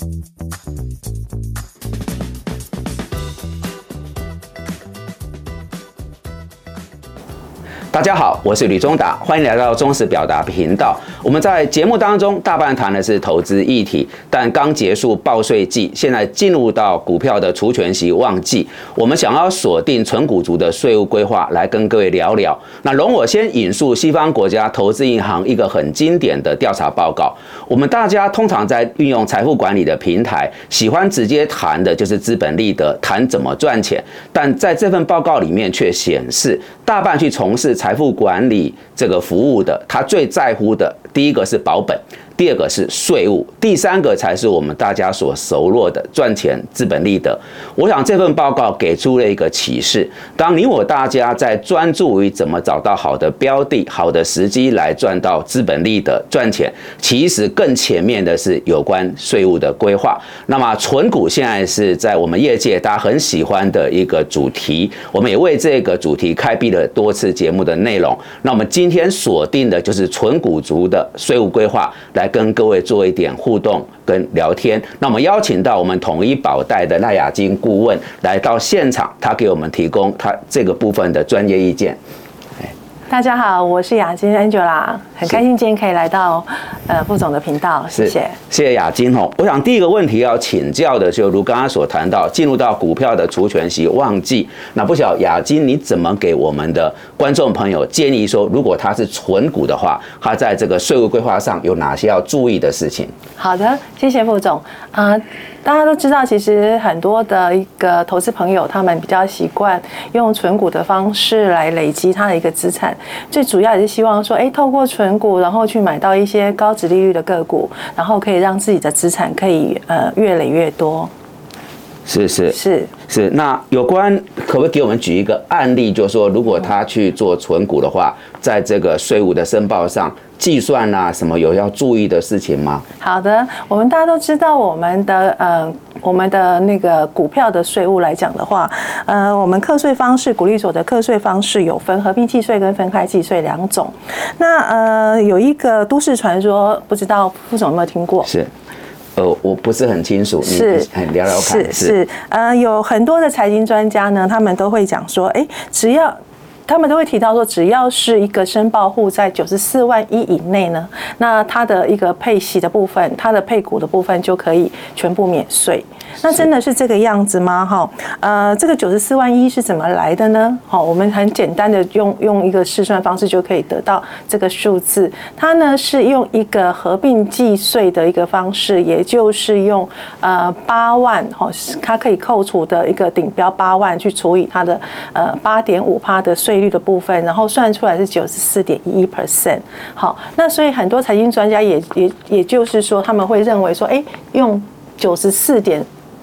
Thank you. 大家好，我是吕忠达，欢迎来到中实表达频道。我们在节目当中大半谈的是投资议题，但刚结束报税季，现在进入到股票的除权息旺季，我们想要锁定纯股族的税务规划，来跟各位聊聊。那容我先引述西方国家投资银行一个很经典的调查报告。我们大家通常在运用财富管理的平台，喜欢直接谈的就是资本利得，谈怎么赚钱。但在这份报告里面却显示，大半去从事财富管理这个服务的，他最在乎的第一个是保本。第二个是税务，第三个才是我们大家所熟络的赚钱资本利得。我想这份报告给出了一个启示：当你我大家在专注于怎么找到好的标的、好的时机来赚到资本利得赚钱，其实更前面的是有关税务的规划。那么纯股现在是在我们业界大家很喜欢的一个主题，我们也为这个主题开辟了多次节目的内容。那我们今天锁定的就是纯股族的税务规划来。跟各位做一点互动跟聊天，那我们邀请到我们统一保代的赖雅金顾问来到现场，他给我们提供他这个部分的专业意见。大家好，我是雅金 Angela，很开心今天可以来到呃副总的频道，谢谢，谢谢雅金哦。我想第一个问题要请教的，就如刚刚所谈到，进入到股票的除权息旺季，那不晓雅金你怎么给我们的观众朋友建议说，如果他是纯股的话，他在这个税务规划上有哪些要注意的事情？好的，谢谢副总啊。大家都知道，其实很多的一个投资朋友，他们比较习惯用存股的方式来累积他的一个资产。最主要也是希望说，哎，透过存股，然后去买到一些高值利率的个股，然后可以让自己的资产可以呃越累越多。是是是是。那有关可不可以给我们举一个案例，就是说，如果他去做存股的话，在这个税务的申报上。计算啊，什么有要注意的事情吗？好的，我们大家都知道，我们的呃，我们的那个股票的税务来讲的话，呃，我们课税方式，股利所得课税方式有分合并计税跟分开计税两种。那呃，有一个都市传说，不知道副总有没有听过？是，呃，我不是很清楚，是聊聊看。是是，呃，有很多的财经专家呢，他们都会讲说，哎，只要。他们都会提到说，只要是一个申报户在九十四万一以内呢，那他的一个配息的部分，他的配股的部分就可以全部免税。那真的是这个样子吗？哈，呃，这个九十四万一是怎么来的呢？好，我们很简单的用用一个试算方式就可以得到这个数字。它呢是用一个合并计税的一个方式，也就是用呃八万哈，它可以扣除的一个顶标八万去除以它的呃八点五趴的税率的部分，然后算出来是九十四点一 percent。好，那所以很多财经专家也也也就是说，他们会认为说，哎，用九十四点。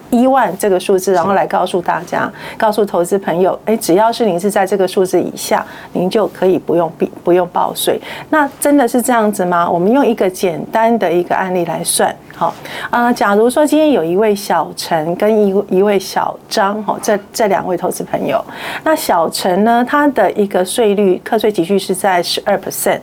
一万这个数字，然后来告诉大家，告诉投资朋友，哎，只要是您是在这个数字以下，您就可以不用避不用报税。那真的是这样子吗？我们用一个简单的一个案例来算，好，呃，假如说今天有一位小陈跟一一位小张，哈，这这两位投资朋友，那小陈呢，他的一个税率课税集聚是在十二 percent。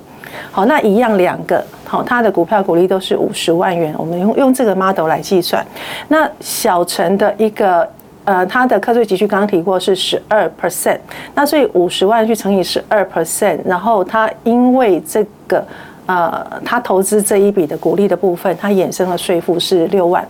好，那一样两个，好，它的股票股利都是五十万元，我们用用这个 model 来计算。那小陈的一个，呃，他的课税积蓄刚刚提过是十二 percent，那所以五十万去乘以十二 percent，然后他因为这个，呃，他投资这一笔的股利的部分，他衍生的税负是六万。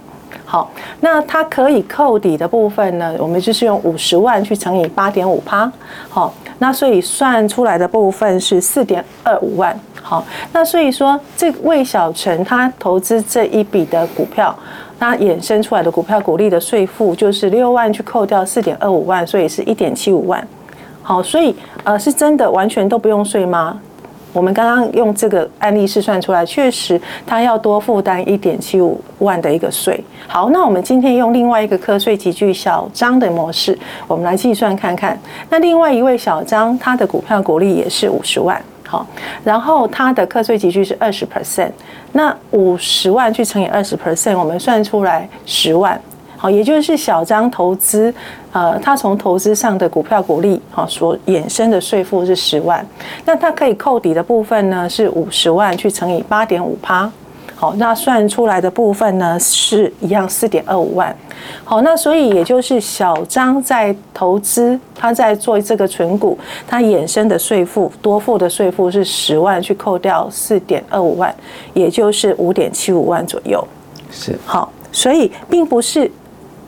好，那它可以扣抵的部分呢，我们就是用五十万去乘以八点五趴，好，那所以算出来的部分是四点二五万。好，那所以说，这魏小陈他投资这一笔的股票，他衍生出来的股票股利的税负就是六万去扣掉四点二五万，所以是一点七五万。好，所以呃，是真的完全都不用税吗？我们刚刚用这个案例试算出来，确实他要多负担一点七五万的一个税。好，那我们今天用另外一个课税集聚小张的模式，我们来计算看看。那另外一位小张，他的股票股利也是五十万。好，然后他的课税集聚是二十 percent，那五十万去乘以二十 percent，我们算出来十万。好，也就是小张投资，呃，他从投资上的股票股利，好所衍生的税负是十万，那他可以扣抵的部分呢是五十万去乘以八点五趴。好，那算出来的部分呢是一样四点二五万。好，那所以也就是小张在投资，他在做这个存股，他衍生的税负多付的税负是十万，去扣掉四点二五万，也就是五点七五万左右。是好，所以并不是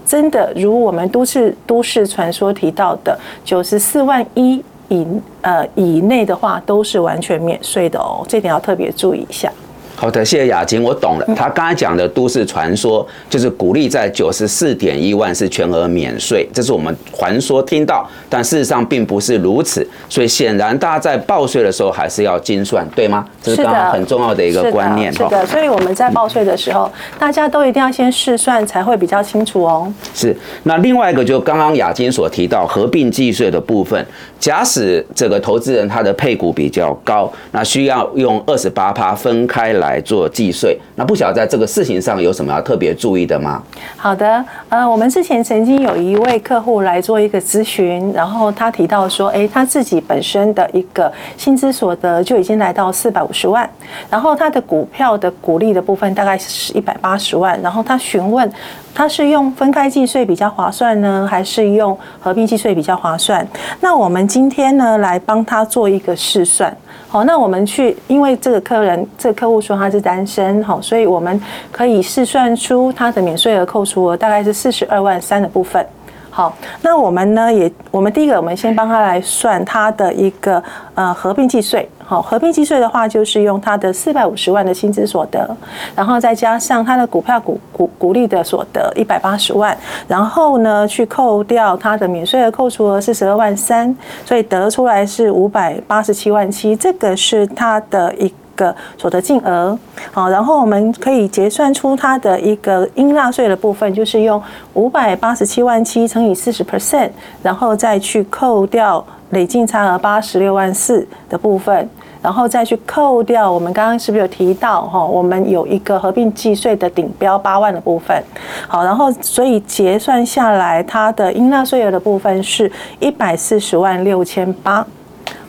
真的如我们都市都市传说提到的九十四万一以呃以内的话，都是完全免税的哦，这点要特别注意一下。好的，谢谢雅琴，我懂了。他刚才讲的都市传说，就是鼓励在九十四点一万是全额免税，这是我们传说听到，但事实上并不是如此。所以显然大家在报税的时候还是要精算，对吗？这是刚刚很重要的一个观念。是的，所以我们在报税的时候，大家都一定要先试算，才会比较清楚哦。是。那另外一个就刚刚雅金所提到合并计税的部分，假使这个投资人他的配股比较高，那需要用二十八趴分开来。来做计税，那不晓得在这个事情上有什么要特别注意的吗？好的，呃，我们之前曾经有一位客户来做一个咨询，然后他提到说，哎，他自己本身的一个薪资所得就已经来到四百五十万，然后他的股票的股利的部分大概是一百八十万，然后他询问他是用分开计税比较划算呢，还是用合并计税比较划算？那我们今天呢来帮他做一个试算。好，那我们去，因为这个客人，这个客户说他是单身，好，所以我们可以试算出他的免税额扣除额大概是四十二万三的部分。好，那我们呢也，我们第一个，我们先帮他来算他的一个呃合并计税。好，合并计税的话，就是用他的四百五十万的薪资所得，然后再加上他的股票股股股利的所得一百八十万，然后呢去扣掉他的免税额扣除额是十二万三，所以得出来是五百八十七万七，这个是他的一。个所得净额，好，然后我们可以结算出它的一个应纳税的部分，就是用五百八十七万七乘以四十 percent，然后再去扣掉累进差额八十六万四的部分，然后再去扣掉我们刚刚是不是有提到哈，我们有一个合并计税的顶标八万的部分，好，然后所以结算下来，它的应纳税额的部分是一百四十万六千八。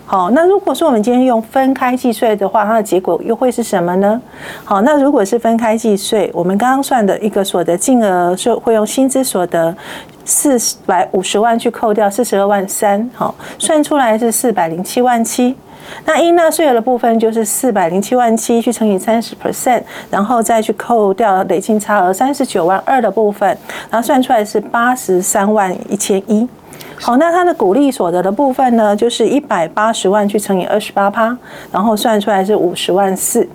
好，那如果说我们今天用分开计税的话，它的结果又会是什么呢？好，那如果是分开计税，我们刚刚算的一个所得净额是会用薪资所得四百五十万去扣掉四十二万三，好，算出来是四百零七万七。那应纳税额的部分就是四百零七万七去乘以三十 percent，然后再去扣掉累进差额三十九万二的部分，然后算出来是八十三万一千一。好，那它的股利所得的部分呢，就是一百八十万去乘以二十八趴，然后算出来是五十万四。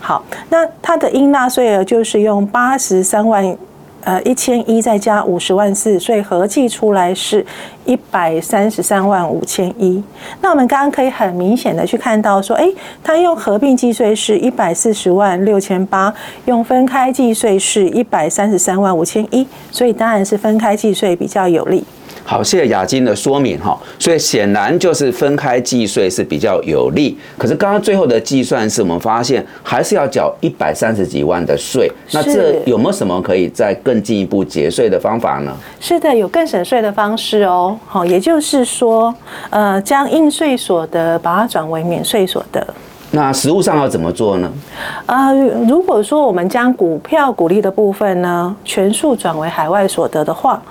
好，那它的应纳税额就是用八十三万呃一千一再加五十万四，所以合计出来是一百三十三万五千一。那我们刚刚可以很明显的去看到说，哎，它用合并计税是一百四十万六千八，用分开计税是一百三十三万五千一，所以当然是分开计税比较有利。好，谢谢雅金的说明哈。所以显然就是分开计税是比较有利。可是刚刚最后的计算是我们发现还是要缴一百三十几万的税。那这有没有什么可以再更进一步节税的方法呢？是的，有更省税的方式哦。好，也就是说，呃，将应税所得把它转为免税所得。那实物上要怎么做呢？啊，如果说我们将股票股利的部分呢，全数转为海外所得的话。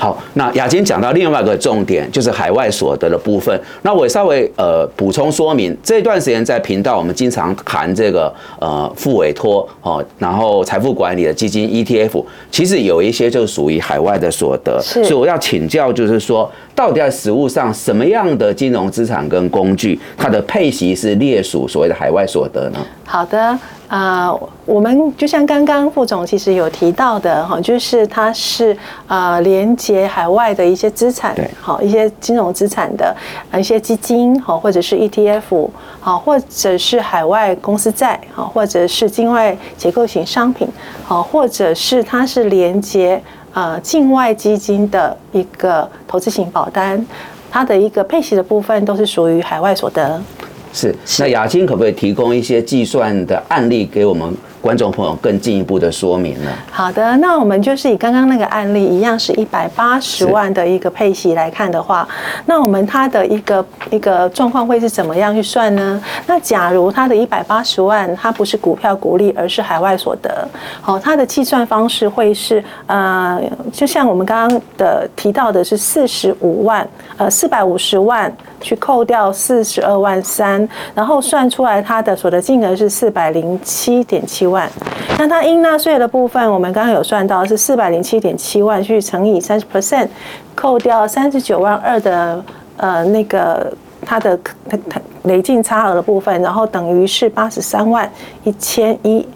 好，那雅金讲到另外一个重点，就是海外所得的部分。那我稍微呃补充说明，这段时间在频道我们经常谈这个呃副委托哦，然后财富管理的基金 ETF，其实有一些就属于海外的所得。所以我要请教，就是说，到底在实物上什么样的金融资产跟工具，它的配息是列属所谓的海外所得呢？好的。啊，我们就像刚刚副总其实有提到的哈，就是它是呃连接海外的一些资产，好一些金融资产的一些基金，好或者是 ETF，好或者是海外公司债，好或者是境外结构型商品，好或者是它是连接呃境外基金的一个投资型保单，它的一个配息的部分都是属于海外所得。是，那雅青可不可以提供一些计算的案例给我们观众朋友更进一步的说明呢？好的，那我们就是以刚刚那个案例一样，是一百八十万的一个配息来看的话，那我们它的一个一个状况会是怎么样去算呢？那假如它的一百八十万，它不是股票股利，而是海外所得，好，它的计算方式会是呃，就像我们刚刚的提到的是四十五万，呃，四百五十万去扣掉四十二万三，然后算出来它的所得金额是四百零七点七万。那它应纳税的部分，我们刚刚有算到是四百零七点七万去乘以三十 percent，扣掉三十九万二的呃那个它的它它累进差额的部分，然后等于是八十三万一千一。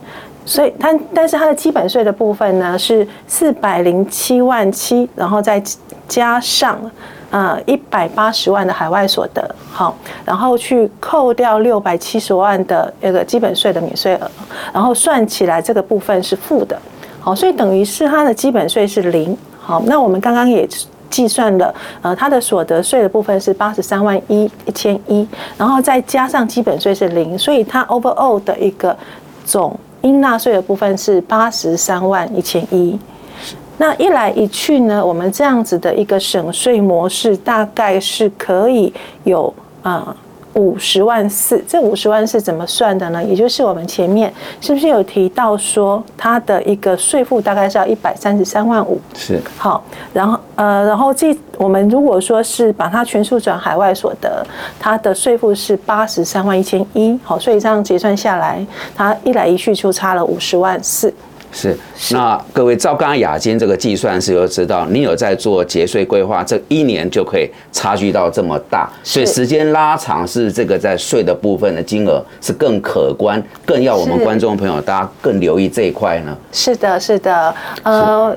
所以它，但是它的基本税的部分呢是四百零七万七，然后再加上呃一百八十万的海外所得，好，然后去扣掉六百七十万的那个基本税的免税额，然后算起来这个部分是负的，好，所以等于是它的基本税是零，好，那我们刚刚也计算了，呃，它的所得税的部分是八十三万一一千一，然后再加上基本税是零，所以它 overall 的一个总。应纳税的部分是八十三万一千一，那一来一去呢，我们这样子的一个省税模式，大概是可以有啊。五十万四，这五十万是怎么算的呢？也就是我们前面是不是有提到说，它的一个税负大概是要一百三十三万五？是。好，然后呃，然后这我们如果说是把它全数转海外所得，它的税负是八十三万一千一。好，所以这样结算下来，它一来一去就差了五十万四。是，那各位照刚刚雅金这个计算是，就知道你有在做节税规划，这一年就可以差距到这么大，所以时间拉长是这个在税的部分的金额是更可观，更要我们观众朋友大家更留意这一块呢。是的，是的，呃，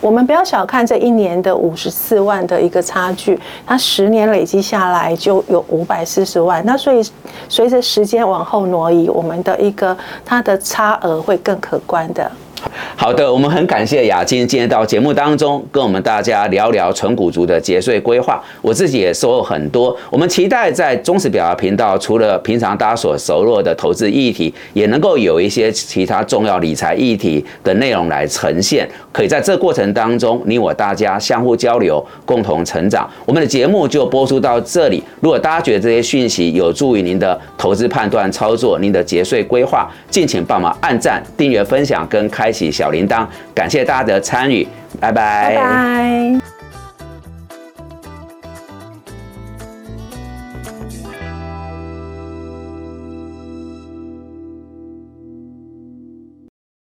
我们不要小看这一年的五十四万的一个差距，它十年累积下来就有五百四十万，那所以随着时间往后挪移，我们的一个它的差额会更可观的。好的，我们很感谢雅金今天到节目当中跟我们大家聊聊纯股族的节税规划，我自己也收获很多。我们期待在中实表达频道，除了平常大家所熟络的投资议题，也能够有一些其他重要理财议题的内容来呈现。可以在这过程当中，你我大家相互交流，共同成长。我们的节目就播出到这里。如果大家觉得这些讯息有助于您的投资判断、操作，您的节税规划，敬请帮忙按赞、订阅、分享跟开开启小铃铛。感谢大家的参与，拜拜。